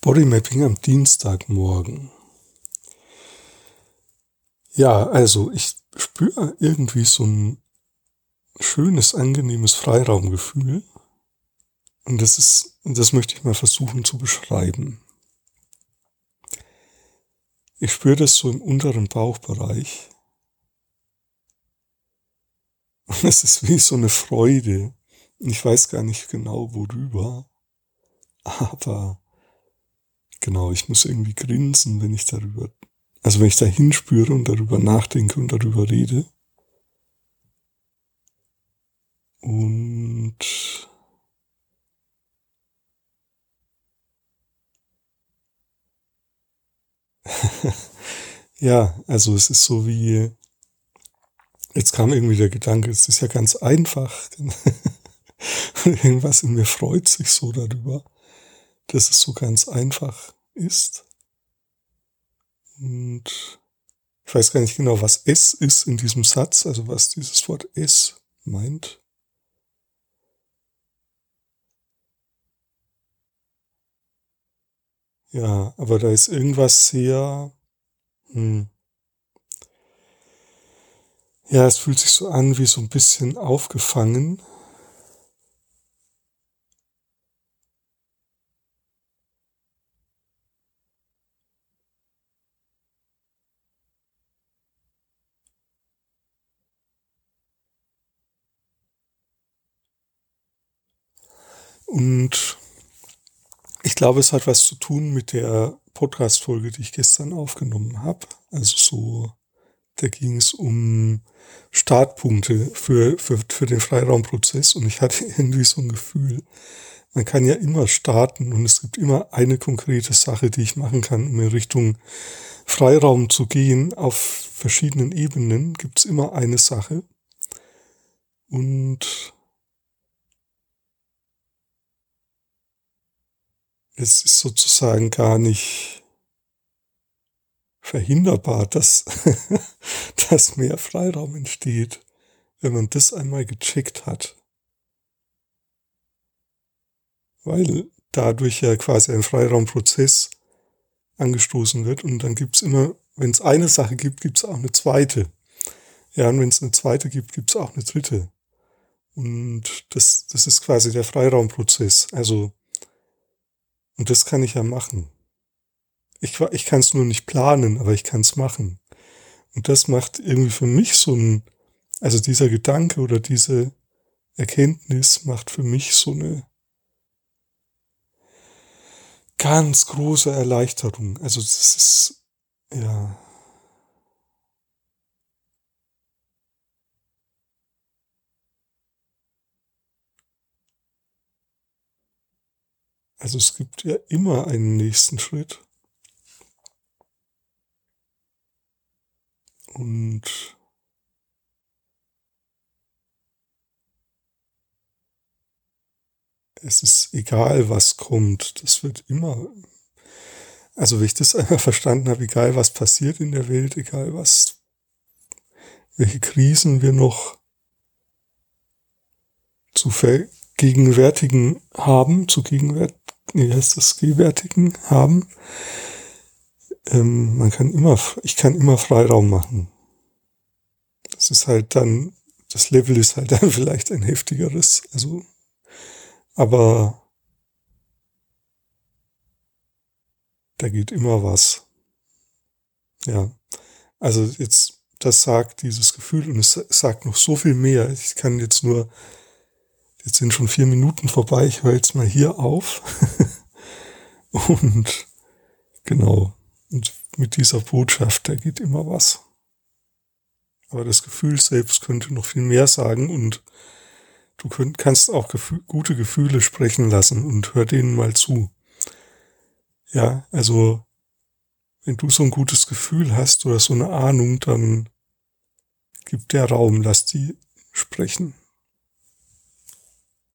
Bodymapping am Dienstagmorgen. Ja, also ich spüre irgendwie so ein schönes, angenehmes Freiraumgefühl. Und das ist, das möchte ich mal versuchen zu beschreiben. Ich spüre das so im unteren Bauchbereich. Und es ist wie so eine Freude. Ich weiß gar nicht genau worüber. Aber Genau, ich muss irgendwie grinsen, wenn ich darüber, also wenn ich da hinspüre und darüber nachdenke und darüber rede. Und ja, also es ist so wie, jetzt kam irgendwie der Gedanke, es ist ja ganz einfach. Irgendwas in mir freut sich so darüber dass es so ganz einfach ist. Und ich weiß gar nicht genau, was es ist in diesem Satz, also was dieses Wort es meint. Ja, aber da ist irgendwas sehr, hm. ja, es fühlt sich so an wie so ein bisschen aufgefangen Und ich glaube, es hat was zu tun mit der Podcast-Folge, die ich gestern aufgenommen habe. Also so, da ging es um Startpunkte für, für, für den Freiraumprozess und ich hatte irgendwie so ein Gefühl, man kann ja immer starten und es gibt immer eine konkrete Sache, die ich machen kann, um in Richtung Freiraum zu gehen. Auf verschiedenen Ebenen gibt es immer eine Sache. Und es ist sozusagen gar nicht verhinderbar, dass, dass mehr Freiraum entsteht, wenn man das einmal gecheckt hat. Weil dadurch ja quasi ein Freiraumprozess angestoßen wird und dann gibt's immer, wenn es eine Sache gibt, gibt's auch eine zweite. Ja, und wenn es eine zweite gibt, gibt's auch eine dritte. Und das, das ist quasi der Freiraumprozess. Also und das kann ich ja machen. Ich, ich kann es nur nicht planen, aber ich kann es machen. Und das macht irgendwie für mich so ein, also dieser Gedanke oder diese Erkenntnis macht für mich so eine ganz große Erleichterung. Also das ist, ja, Also es gibt ja immer einen nächsten Schritt. Und es ist egal, was kommt. Das wird immer, also wenn ich das einmal verstanden habe, egal was passiert in der Welt, egal was, welche Krisen wir noch zu vergegenwärtigen haben, zu gegenwärt, wie heißt das, gewärtigen haben. Ähm, man kann immer, ich kann immer Freiraum machen. Das ist halt dann, das Level ist halt dann vielleicht ein heftigeres, also, aber da geht immer was. Ja, also jetzt, das sagt dieses Gefühl und es sagt noch so viel mehr. Ich kann jetzt nur Jetzt sind schon vier Minuten vorbei. Ich höre jetzt mal hier auf. und genau. Und mit dieser Botschaft, da geht immer was. Aber das Gefühl selbst könnte noch viel mehr sagen und du könnt, kannst auch Gefühl, gute Gefühle sprechen lassen und hör denen mal zu. Ja, also wenn du so ein gutes Gefühl hast oder so eine Ahnung, dann gib der Raum, lass die sprechen.